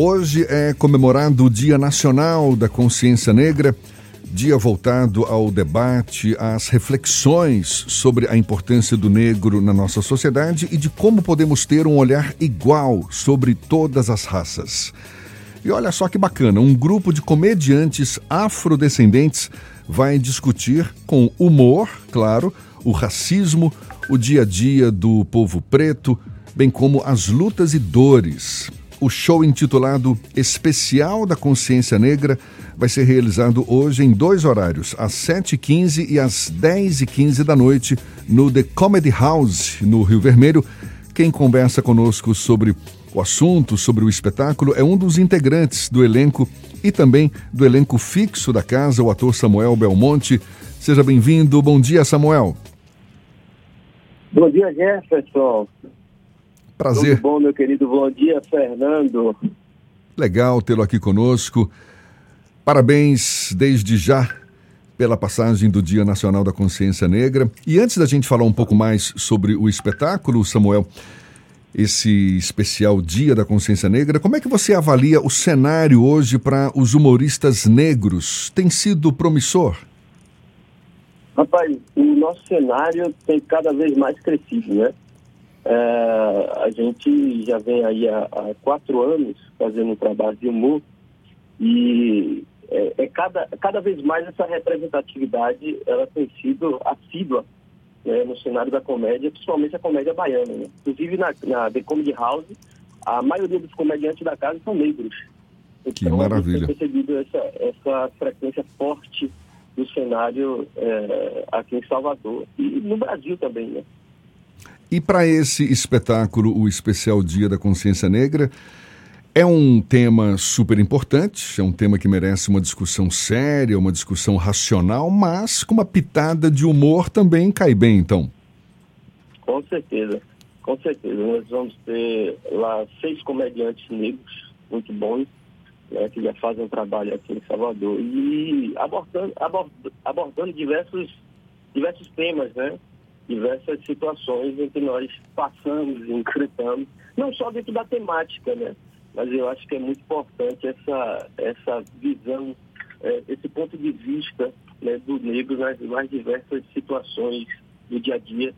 Hoje é comemorado o Dia Nacional da Consciência Negra, dia voltado ao debate, às reflexões sobre a importância do negro na nossa sociedade e de como podemos ter um olhar igual sobre todas as raças. E olha só que bacana, um grupo de comediantes afrodescendentes vai discutir com humor, claro, o racismo, o dia a dia do povo preto, bem como as lutas e dores o show intitulado Especial da Consciência Negra vai ser realizado hoje em dois horários, às 7h15 e às 10h15 da noite, no The Comedy House, no Rio Vermelho. Quem conversa conosco sobre o assunto, sobre o espetáculo, é um dos integrantes do elenco e também do elenco fixo da casa, o ator Samuel Belmonte. Seja bem-vindo. Bom dia, Samuel. Bom dia, Jefferson. Prazer. Tudo bom, meu querido? Bom dia, Fernando. Legal tê-lo aqui conosco. Parabéns desde já pela passagem do Dia Nacional da Consciência Negra. E antes da gente falar um pouco mais sobre o espetáculo, Samuel, esse especial Dia da Consciência Negra, como é que você avalia o cenário hoje para os humoristas negros? Tem sido promissor? Rapaz, o nosso cenário tem cada vez mais crescido, né? É, a gente já vem aí há, há, quatro anos fazendo um trabalho de humor e é, é, cada, cada vez mais essa representatividade ela tem sido assídua né, no cenário da comédia, principalmente a comédia baiana. Né? Inclusive na, na The Comedy House, a maioria dos comediantes da casa são negros. Então, que maravilha. tem percebido essa, essa frequência forte do cenário é, aqui em Salvador e no Brasil também, né? E para esse espetáculo, o especial Dia da Consciência Negra, é um tema super importante, é um tema que merece uma discussão séria, uma discussão racional, mas com uma pitada de humor também cai bem, então. Com certeza, com certeza. Nós vamos ter lá seis comediantes negros muito bons, né, que já fazem um trabalho aqui em Salvador, e abordando, abordando, diversos, diversos temas, né? Diversas situações em que nós passamos e enfrentamos, não só dentro da temática, né? Mas eu acho que é muito importante essa, essa visão, é, esse ponto de vista né, do negro nas mais diversas situações do dia a dia.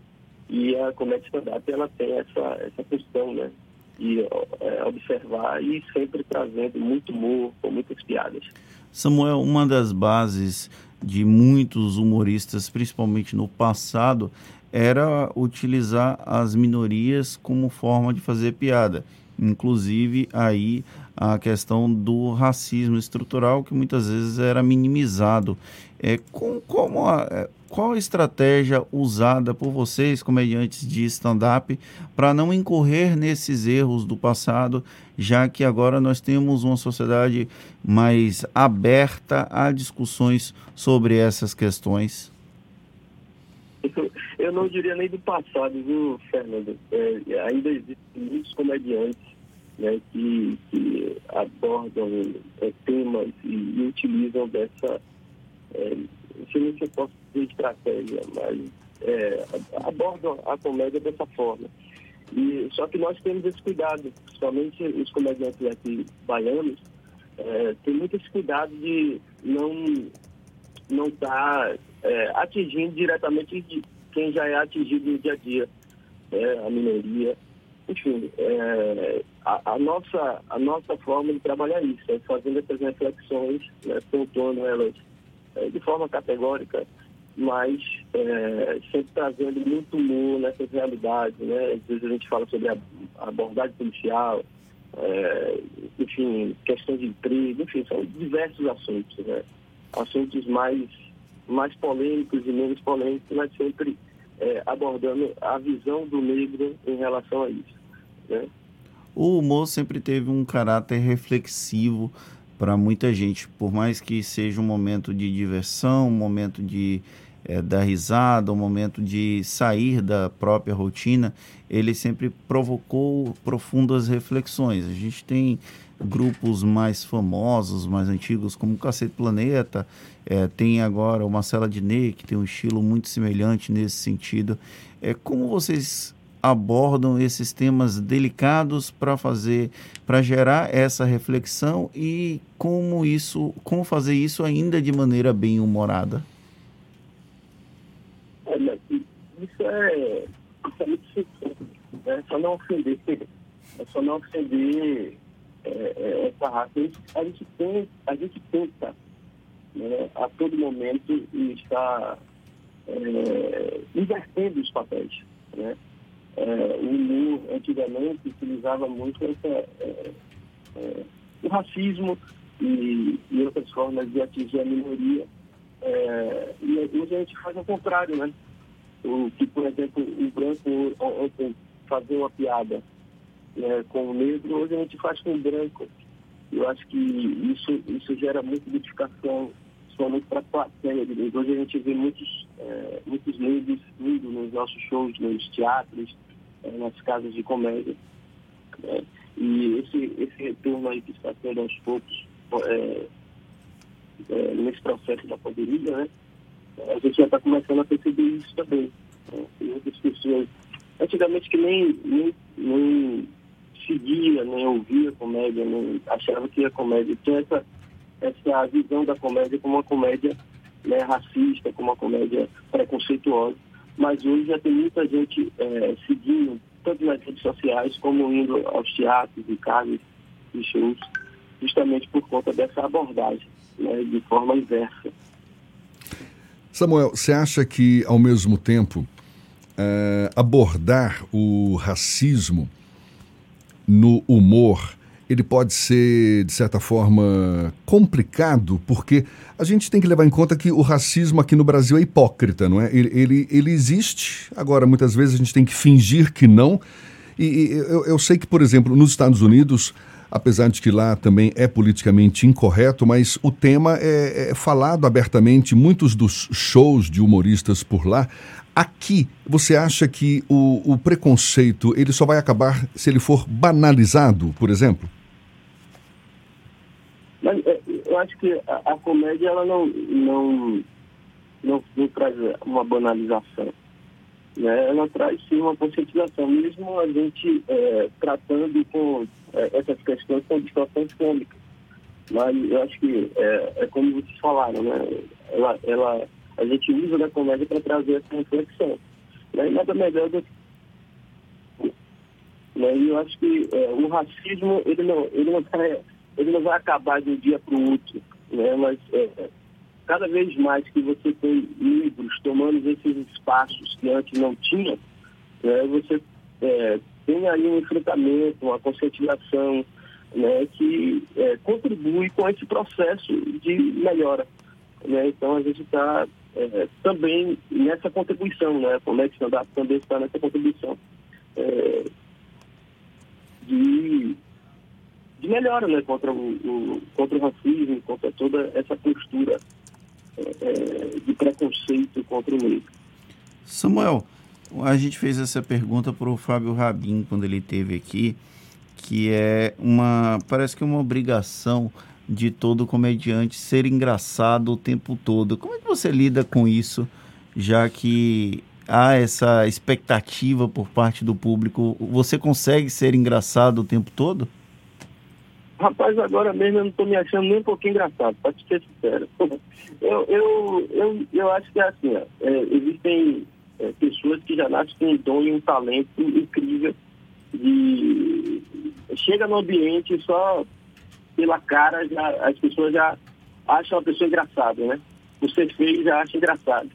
E a comédia stand-up, ela tem essa, essa questão, né? E é, observar e sempre trazendo muito humor, com muitas piadas. Samuel, uma das bases de muitos humoristas, principalmente no passado, era utilizar as minorias como forma de fazer piada. Inclusive aí a questão do racismo estrutural que muitas vezes era minimizado. É, com, como a, é, qual a estratégia usada por vocês, comediantes de stand-up, para não incorrer nesses erros do passado, já que agora nós temos uma sociedade mais aberta a discussões sobre essas questões? Eu não diria nem do passado, viu, Fernando? É, ainda existem muitos comediantes né, que, que abordam é, temas e, e, utilizam dessa, é, não sei se eu posso dizer estratégia, mas é, abordam a comédia dessa forma. E, só que nós temos esse cuidado, principalmente os comediantes aqui baianos, é, tem muito esse cuidado de não não estar tá, é, atingindo diretamente quem já é atingido no dia a dia, né, a minoria. Enfim, é, a, a, nossa, a nossa forma de trabalhar isso, é fazendo essas reflexões, né, pontuando elas é, de forma categórica, mas é, sempre trazendo muito humor nessas realidades. Né? Às vezes a gente fala sobre a, a abordagem policial, é, enfim, questões de emprego, enfim, são diversos assuntos, né? Assuntos mais mais polêmicos e menos polêmicos, mas sempre é, abordando a visão do negro em relação a isso. Né? O humor sempre teve um caráter reflexivo para muita gente, por mais que seja um momento de diversão, um momento de é, dar risada, um momento de sair da própria rotina, ele sempre provocou profundas reflexões. A gente tem grupos mais famosos, mais antigos, como Cacete Planeta, é, tem agora o Marcela Diné, que tem um estilo muito semelhante nesse sentido. É, como vocês abordam esses temas delicados para fazer, para gerar essa reflexão e como isso, como fazer isso ainda de maneira bem humorada? Olha, isso é, isso é muito né? é só não ofender, é só não ofender é, é, essa raça. A gente, a gente, tem, a gente tenta né, a todo momento estar é, invertendo os papéis. Né? É, o humor antigamente utilizava muito essa, é, é, o racismo e, e, outras formas de atingir a minoria. É, e hoje a gente faz o contrário, né? O que, por exemplo, o branco ontem fazer uma piada né, com o negro, hoje a gente faz com o branco. Eu acho que isso, isso gera muita identificação principalmente para a plateia de. Hoje a gente vê muitos, é, muitos negros indo nos nossos shows, nos teatros, é, nas casas de comédia. Né? E esse, esse retorno aí que está tendo aos poucos, é, é, nesse processo da pandemia, né? a gente já está começando a perceber isso também. Né? Muitas pessoas, antigamente que nem, nem, nem seguia, nem ouvia comédia, nem achava que a comédia tinha essa essa visão da comédia como uma comédia né, racista, como uma comédia preconceituosa. Mas hoje já tem muita gente é, seguindo, tanto nas redes sociais como indo aos teatros e casas e shows, justamente por conta dessa abordagem, né, de forma inversa. Samuel, você acha que, ao mesmo tempo, é, abordar o racismo no humor ele pode ser, de certa forma, complicado, porque a gente tem que levar em conta que o racismo aqui no Brasil é hipócrita, não é? Ele, ele, ele existe, agora, muitas vezes a gente tem que fingir que não. E, e eu, eu sei que, por exemplo, nos Estados Unidos, apesar de que lá também é politicamente incorreto, mas o tema é, é falado abertamente. Muitos dos shows de humoristas por lá Aqui, você acha que o, o, preconceito ele só vai acabar se ele for banalizado, por exemplo? Mas é, eu acho que a, a comédia ela não, não, não, não, traz uma banalização. Né? Ela traz sim uma conscientização, mesmo a gente é, tratando com é, essas questões com distorções cômicas. Mas eu acho que é, é como vocês falaram, né? ela, ela, a gente usa da comédia para trazer essa reflexão. Né? E nada melhor do que né? E eu acho que é, o racismo ele não, ele não é ele não vai acabar de um dia para o outro, né? mas é, cada vez mais que você tem livros tomando esses espaços que antes não tinha, né? você é, tem aí um enfrentamento, uma conscientização né? que é, contribui com esse processo de melhora. Né? Então a gente está é, também nessa contribuição, né? é que stand-up também está nessa contribuição é, de de melhora né, contra, o, o, contra o racismo, contra toda essa postura é, é, de preconceito contra o negro. Samuel, a gente fez essa pergunta para o Fábio Rabin quando ele esteve aqui, que é uma, parece que uma obrigação de todo comediante ser engraçado o tempo todo. Como é que você lida com isso, já que há essa expectativa por parte do público? Você consegue ser engraçado o tempo todo? Rapaz, agora mesmo eu não estou me achando nem um pouquinho engraçado, para te ser sincero. Eu, eu, eu, eu acho que é assim, ó, é, existem é, pessoas que já nascem com um dom e um talento incrível de chega no ambiente só pela cara já, as pessoas já acham a pessoa engraçada, né? Você fez já acha engraçado.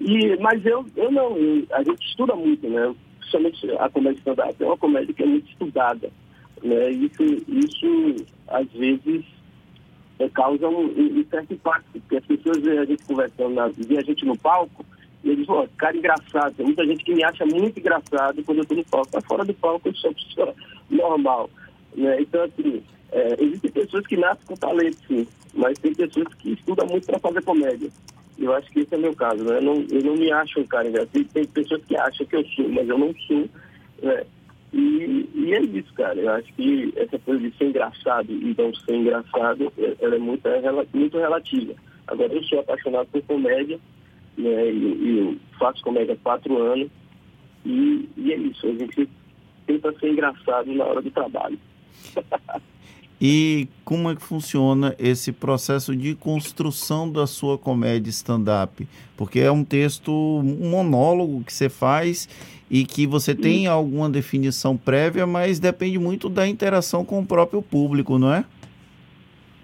E, mas eu, eu não, eu, a gente estuda muito, né? Principalmente a comédia stand-up é uma comédia que é muito estudada. Né? Isso, isso, às vezes, é, causa um, um, certo impacto, porque as pessoas veem a gente conversando, na, veem a gente no palco, e eles dizem, cara engraçado. Tem muita gente que me acha muito engraçado quando eu estou no palco. Mas fora do palco eu sou pessoa normal. Né? Então, assim, é, existem pessoas que nascem com talento, sim, mas tem pessoas que estudam muito para fazer comédia. Eu acho que esse é meu caso, né? Eu não, eu não me acho um cara engraçado. Tem pessoas que acham que eu sou, mas eu não sou. Né? E, e, é isso, cara. Eu acho que essa coisa de ser engraçado e não ser engraçado, é, ela é muito, é, muito relativa. Agora, eu sou apaixonado por comédia, né, e, e eu faço comédia há quatro anos, E, e é isso, a gente tenta ser engraçado na hora do trabalho. E como é que funciona esse processo de construção da sua comédia stand-up? Porque é um texto, um monólogo que você faz e que você tem alguma definição prévia, mas depende muito da interação com o próprio público, não é?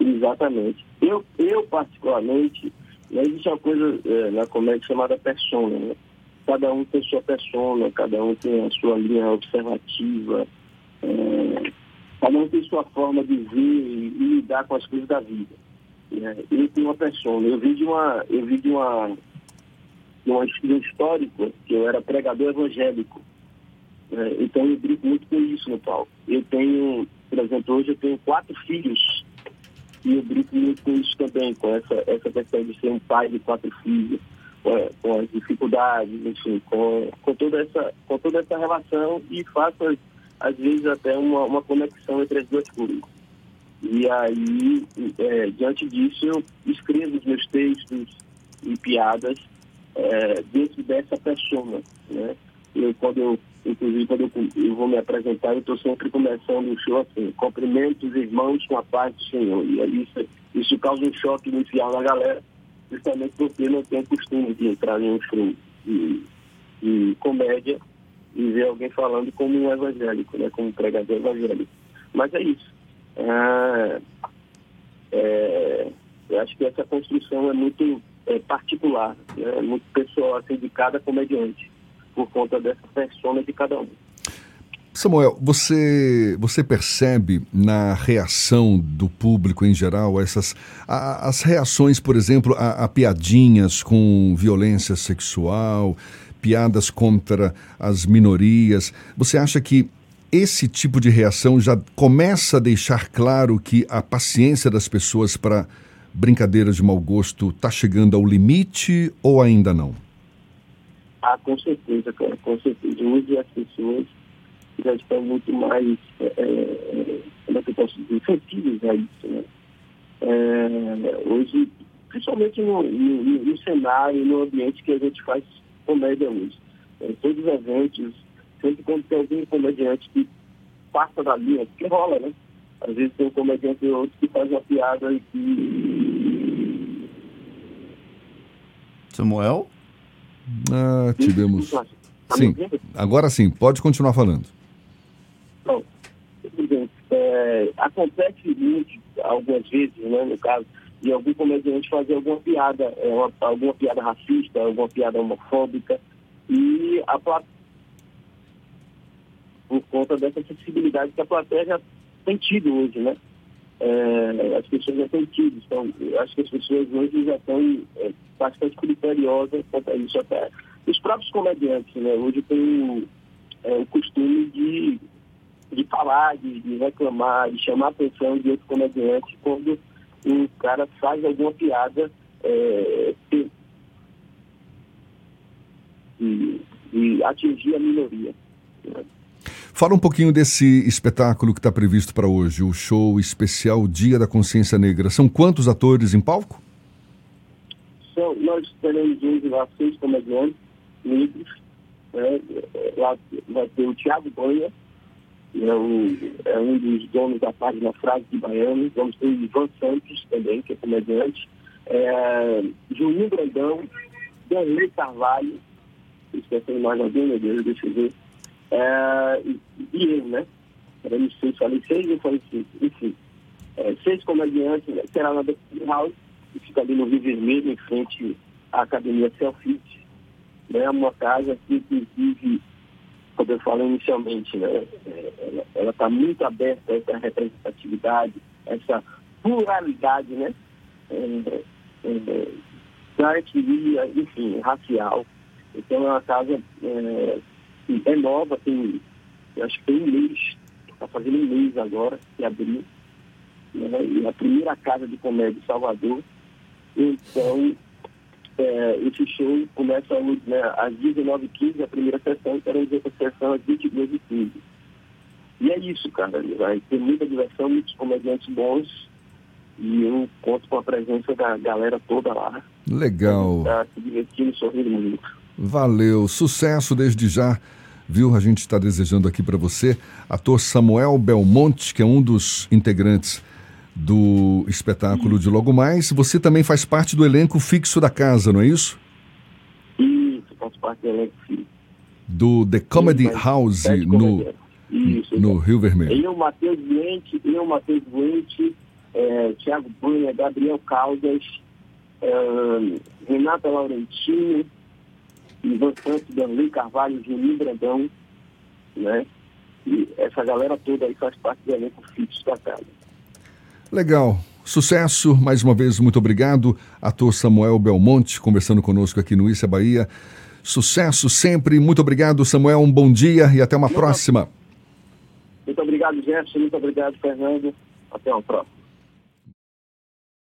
Exatamente. Eu, eu particularmente, né, existe uma coisa é, na comédia chamada persona. Né? Cada um tem sua persona, cada um tem a sua linha observativa. É, Cada um tem sua forma de ver e, e lidar com as coisas da vida. Né? Eu tenho uma persona. Eu vi de uma, eu vi de uma, de, uma, de um histórico que eu era pregador evangélico. Né? Então eu brinco muito com isso no palco. Eu tenho, por exemplo, hoje eu tenho quatro filhos e eu brinco muito com isso também, com essa, essa questão de ser um pai de quatro filhos, com, com as dificuldades, enfim, com, com, toda essa, com toda essa relação e faço as às vezes até uma, uma conexão entre as duas coisas. E aí, é, diante disso, eu escrevo os meus textos e piadas é, dentro dessa persona, né? Eu, quando eu, inclusive, quando eu, eu vou me apresentar, eu estou sempre começando o show assim, cumprimento os irmãos com a paz do Senhor. E aí isso, isso causa um choque inicial na galera, justamente porque não tem costume de entrar em um show de, de comédia e ver alguém falando como um evangélico, né, como um pregador evangélico. Mas é isso. É, é, eu acho que essa construção é muito é, particular, né, muito pessoal, assim, de cada comediante, por conta dessa persona de cada um. Samuel, você, você percebe na reação do público em geral essas a, as reações, por exemplo, a, a piadinhas com violência sexual, piadas contra as minorias. Você acha que esse tipo de reação já começa a deixar claro que a paciência das pessoas para brincadeiras de mau gosto está chegando ao limite ou ainda não? Ah, com certeza, cara, com certeza. Hoje as pessoas já estão muito mais, é, é como é que eu posso dizer, sensíveis a isso, né? É, hoje, principalmente no, no, no cenário, no ambiente que a gente faz comédia hoje. Em todos os eventos, sempre quando tem algum comediante que passa da linha, porque rola, né? Às vezes tem um comediante ou outro que faz uma piada e que. Samuel? Ah, tivemos. Tá sim, agora sim, pode continuar falando. Bom, é, acontece muito, algumas vezes, né, no caso, de algum comediante fazer alguma piada, é, uma, alguma piada racista, alguma piada homofóbica, e a plateia, por conta dessa sensibilidade que a plateia já tem tido hoje, né? É, as pessoas já têm tido, então, acho que as pessoas hoje já estão é, bastante criteriosas quanto a isso até. Os próprios comediantes, né? Hoje tem é, o costume de, de falar, de, de reclamar, de chamar a atenção de outro comediante quando o cara faz alguma piada é, e, e atingir a minoria. Né? Fala um pouquinho desse espetáculo que está previsto para hoje, o show especial Dia da Consciência Negra. São quantos atores em palco? São, nós teremos hoje lá seis comediantes negros. Né? Lá vai ter o Tiago Banha, é um, é um dos donos da página Frase de Baiano. Vamos ter o Ivan Santos também, que é comediante. É, Juninho Brandão, Danley Carvalho, esquecendo mais alguém, meu Deus, deixa eu ver. É, e, eu, né? Era não sei, falei seis ou falei cinco, enfim. É, seis comediantes, né? será na The House, que fica ali no Rio Vermelho, em frente à Academia Selfie. Né? Uma casa que, inclusive, como eu falei inicialmente, né, ela está muito aberta a essa representatividade, essa pluralidade, né, é, é, da etnia, enfim, racial. Então é uma casa é, é nova, tem, acho que tem um mês, está fazendo um mês agora, que abriu, né, e a primeira casa de comédia de Salvador. Então, é, esse show começa né, às 19h15, a primeira sessão, e teremos outra sessão às 22h15. E é isso, cara. Vai ter muita diversão, muitos comediantes bons. E eu conto com a presença da galera toda lá. Legal. Tá se divertindo e sorrindo muito. Valeu. Sucesso desde já viu? A gente está desejando aqui para você, ator Samuel Belmonte, que é um dos integrantes do espetáculo de Logo Mais. Você também faz parte do elenco fixo da casa, não é isso? Isso, faz parte do elenco fixo. Do The Comedy Sim, House no, isso, no Rio Vermelho. Eu, Matheus Duente, eu, Matheus Duente, é, Tiago Banha, Gabriel Caldas, é, Renata Laurentino, Ivan Santos, Danley Carvalho, Juninho Brandão, né? E essa galera toda aí faz parte do elenco fixo da casa. Legal. Sucesso, mais uma vez, muito obrigado. Ator Samuel Belmonte conversando conosco aqui no Issa Bahia. Sucesso sempre. Muito obrigado, Samuel. Um bom dia e até uma muito próxima. Muito obrigado, Jefferson. Muito obrigado, Fernando. Até uma próxima.